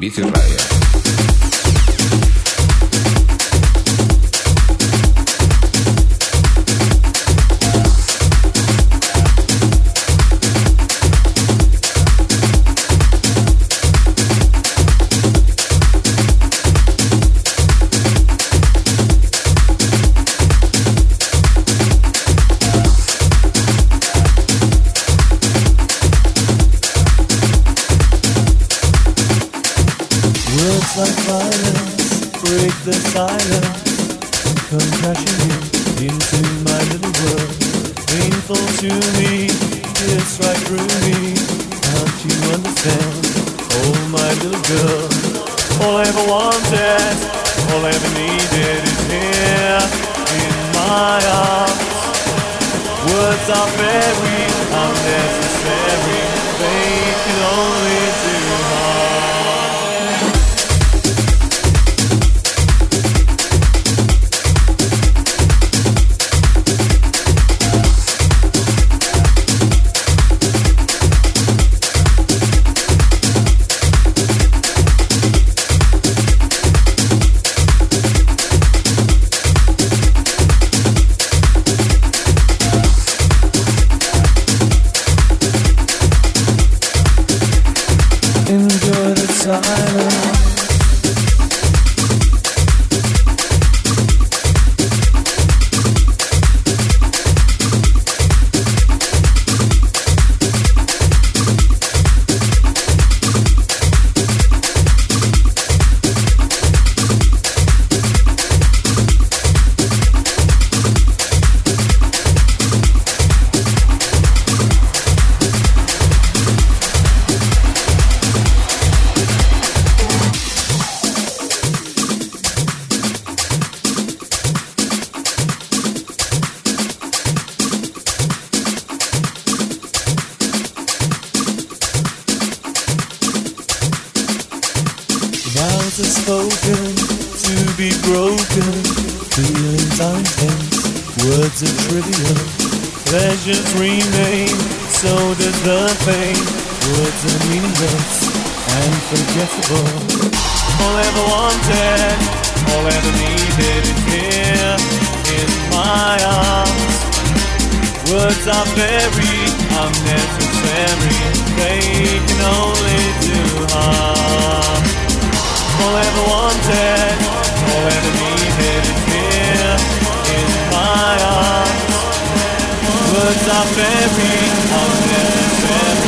Vicio Radio. questions remain, so does the pain. Words are meaningless and forgettable. All ever wanted, all ever needed is here in my arms. Words are very unnecessary, they can only do harm. All ever wanted, all ever needed is here in my arms words are very fairy of their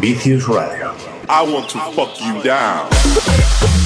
Vicious Radio. I want to fuck you down.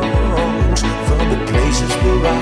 places where